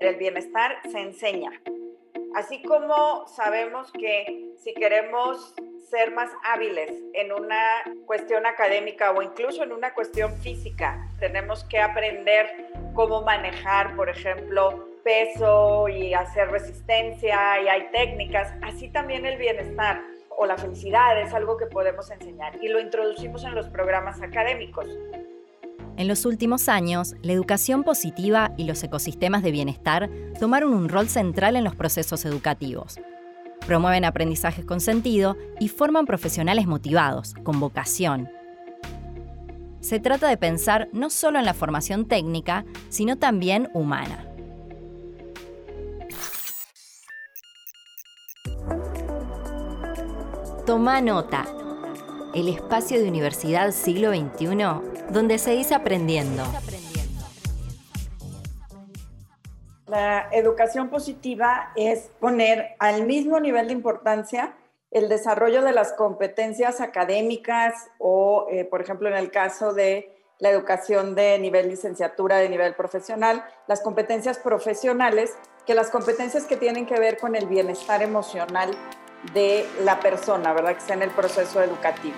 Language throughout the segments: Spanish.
El bienestar se enseña. Así como sabemos que si queremos ser más hábiles en una cuestión académica o incluso en una cuestión física, tenemos que aprender cómo manejar, por ejemplo, peso y hacer resistencia y hay técnicas, así también el bienestar o la felicidad es algo que podemos enseñar y lo introducimos en los programas académicos. En los últimos años, la educación positiva y los ecosistemas de bienestar tomaron un rol central en los procesos educativos. Promueven aprendizajes con sentido y forman profesionales motivados, con vocación. Se trata de pensar no solo en la formación técnica, sino también humana. Toma nota. El espacio de Universidad Siglo XXI donde se dice aprendiendo. La educación positiva es poner al mismo nivel de importancia el desarrollo de las competencias académicas o, eh, por ejemplo, en el caso de la educación de nivel licenciatura, de nivel profesional, las competencias profesionales, que las competencias que tienen que ver con el bienestar emocional de la persona, ¿verdad? Que está en el proceso educativo.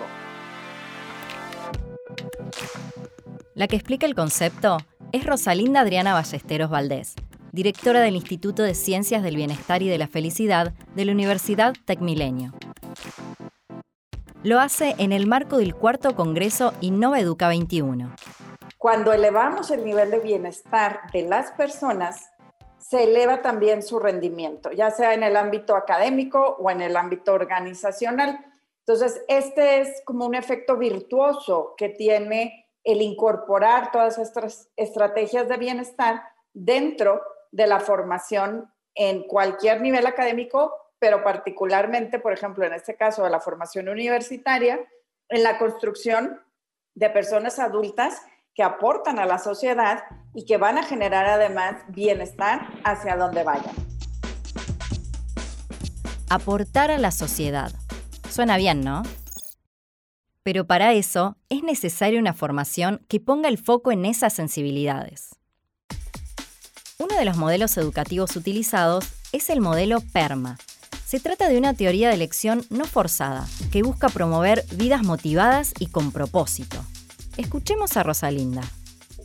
La que explica el concepto es Rosalinda Adriana Ballesteros Valdés, directora del Instituto de Ciencias del Bienestar y de la Felicidad de la Universidad Tecmilenio. Lo hace en el marco del cuarto Congreso Innova Educa 21. Cuando elevamos el nivel de bienestar de las personas, se eleva también su rendimiento, ya sea en el ámbito académico o en el ámbito organizacional. Entonces, este es como un efecto virtuoso que tiene el incorporar todas estas estrategias de bienestar dentro de la formación en cualquier nivel académico, pero particularmente, por ejemplo, en este caso de la formación universitaria, en la construcción de personas adultas aportan a la sociedad y que van a generar además bienestar hacia donde vayan. Aportar a la sociedad. Suena bien, ¿no? Pero para eso es necesaria una formación que ponga el foco en esas sensibilidades. Uno de los modelos educativos utilizados es el modelo PERMA. Se trata de una teoría de elección no forzada, que busca promover vidas motivadas y con propósito. Escuchemos a Rosalinda.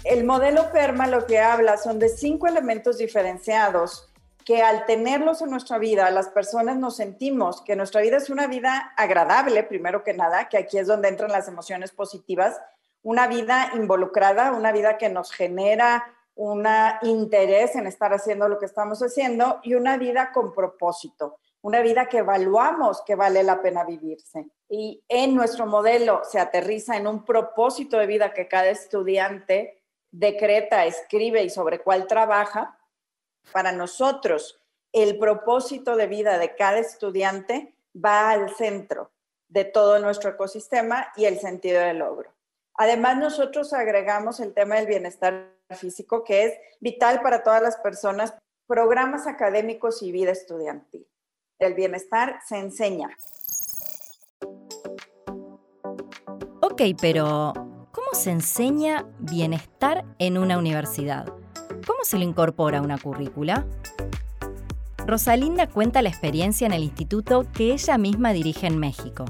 El modelo PERMA lo que habla son de cinco elementos diferenciados que al tenerlos en nuestra vida, las personas nos sentimos que nuestra vida es una vida agradable, primero que nada, que aquí es donde entran las emociones positivas, una vida involucrada, una vida que nos genera un interés en estar haciendo lo que estamos haciendo y una vida con propósito, una vida que evaluamos que vale la pena vivirse. Y en nuestro modelo se aterriza en un propósito de vida que cada estudiante decreta, escribe y sobre cuál trabaja para nosotros, el propósito de vida de cada estudiante va al centro de todo nuestro ecosistema y el sentido del logro. Además, nosotros agregamos el tema del bienestar físico, que es vital para todas las personas, programas académicos y vida estudiantil. El bienestar se enseña. Ok, pero ¿cómo se enseña bienestar en una universidad? ¿Cómo se lo incorpora a una currícula? Rosalinda cuenta la experiencia en el instituto que ella misma dirige en México.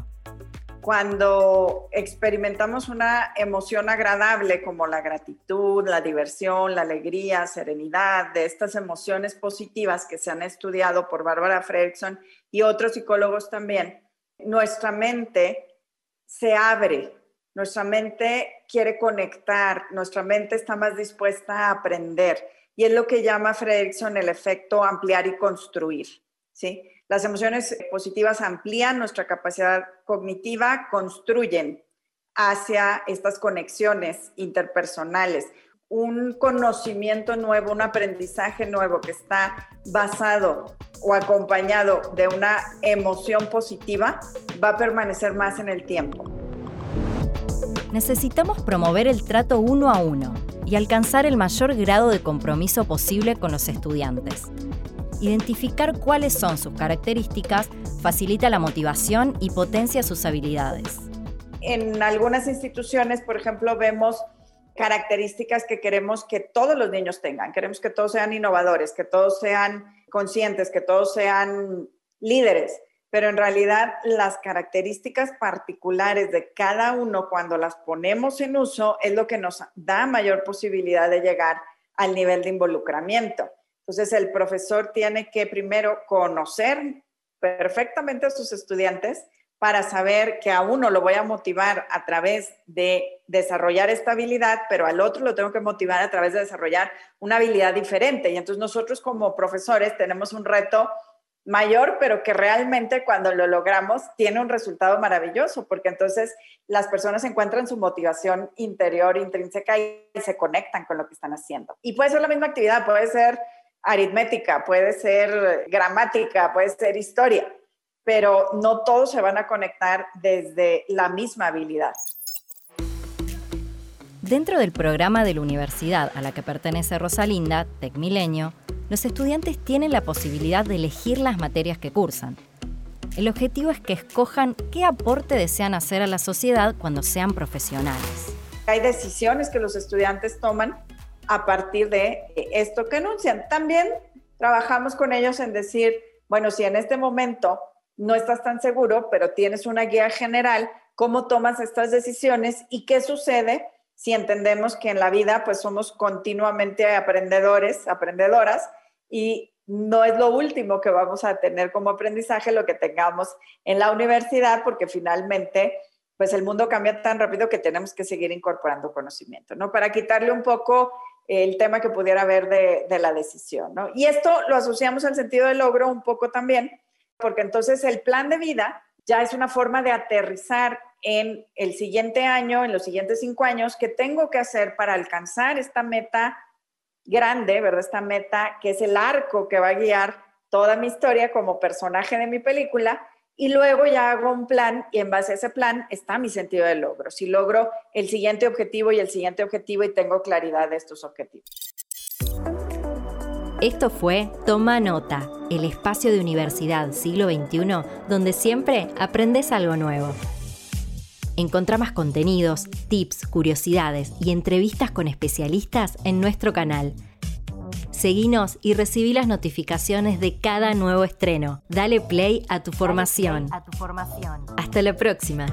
Cuando experimentamos una emoción agradable como la gratitud, la diversión, la alegría, serenidad, de estas emociones positivas que se han estudiado por Bárbara Fredrickson y otros psicólogos también, nuestra mente se abre nuestra mente quiere conectar, nuestra mente está más dispuesta a aprender. Y es lo que llama Fredrickson el efecto ampliar y construir. ¿sí? Las emociones positivas amplían nuestra capacidad cognitiva, construyen hacia estas conexiones interpersonales. Un conocimiento nuevo, un aprendizaje nuevo que está basado o acompañado de una emoción positiva va a permanecer más en el tiempo necesitamos promover el trato uno a uno y alcanzar el mayor grado de compromiso posible con los estudiantes. Identificar cuáles son sus características facilita la motivación y potencia sus habilidades. En algunas instituciones, por ejemplo, vemos características que queremos que todos los niños tengan. Queremos que todos sean innovadores, que todos sean conscientes, que todos sean líderes, pero en realidad las características particulares de cada uno cuando las ponemos en uso es lo que nos da mayor posibilidad de llegar al nivel de involucramiento. Entonces el profesor tiene que primero conocer perfectamente a sus estudiantes para saber que a uno lo voy a motivar a través de desarrollar esta habilidad, pero al otro lo tengo que motivar a través de desarrollar una habilidad diferente. Y entonces nosotros como profesores tenemos un reto mayor, pero que realmente cuando lo logramos tiene un resultado maravilloso, porque entonces las personas encuentran su motivación interior intrínseca y se conectan con lo que están haciendo. Y puede ser la misma actividad, puede ser aritmética, puede ser gramática, puede ser historia pero no todos se van a conectar desde la misma habilidad. Dentro del programa de la universidad a la que pertenece Rosalinda, Tecmilenio, los estudiantes tienen la posibilidad de elegir las materias que cursan. El objetivo es que escojan qué aporte desean hacer a la sociedad cuando sean profesionales. Hay decisiones que los estudiantes toman a partir de esto que anuncian. También trabajamos con ellos en decir, bueno, si en este momento no estás tan seguro, pero tienes una guía general, cómo tomas estas decisiones y qué sucede si entendemos que en la vida pues somos continuamente aprendedores, aprendedoras y no es lo último que vamos a tener como aprendizaje lo que tengamos en la universidad porque finalmente pues el mundo cambia tan rápido que tenemos que seguir incorporando conocimiento, ¿no? Para quitarle un poco el tema que pudiera haber de, la decisión, ¿no? Y esto lo asociamos al sentido de logro un poco también, porque entonces el plan de vida ya es una forma de aterrizar en el siguiente año, en los siguientes cinco años, qué tengo que hacer para alcanzar esta meta grande, ¿verdad? Esta meta que es el arco que va a guiar toda mi historia como personaje de mi película. Y luego ya hago un plan y en base a ese plan está mi sentido de logro. Si logro el siguiente objetivo y el siguiente objetivo y tengo claridad de estos objetivos. Esto fue Toma Nota, el espacio de universidad siglo XXI donde siempre aprendes algo nuevo. Encontrá más contenidos, tips, curiosidades y entrevistas con especialistas en nuestro canal. Seguinos y recibí las notificaciones de cada nuevo estreno. Dale play a tu formación. Hasta la próxima.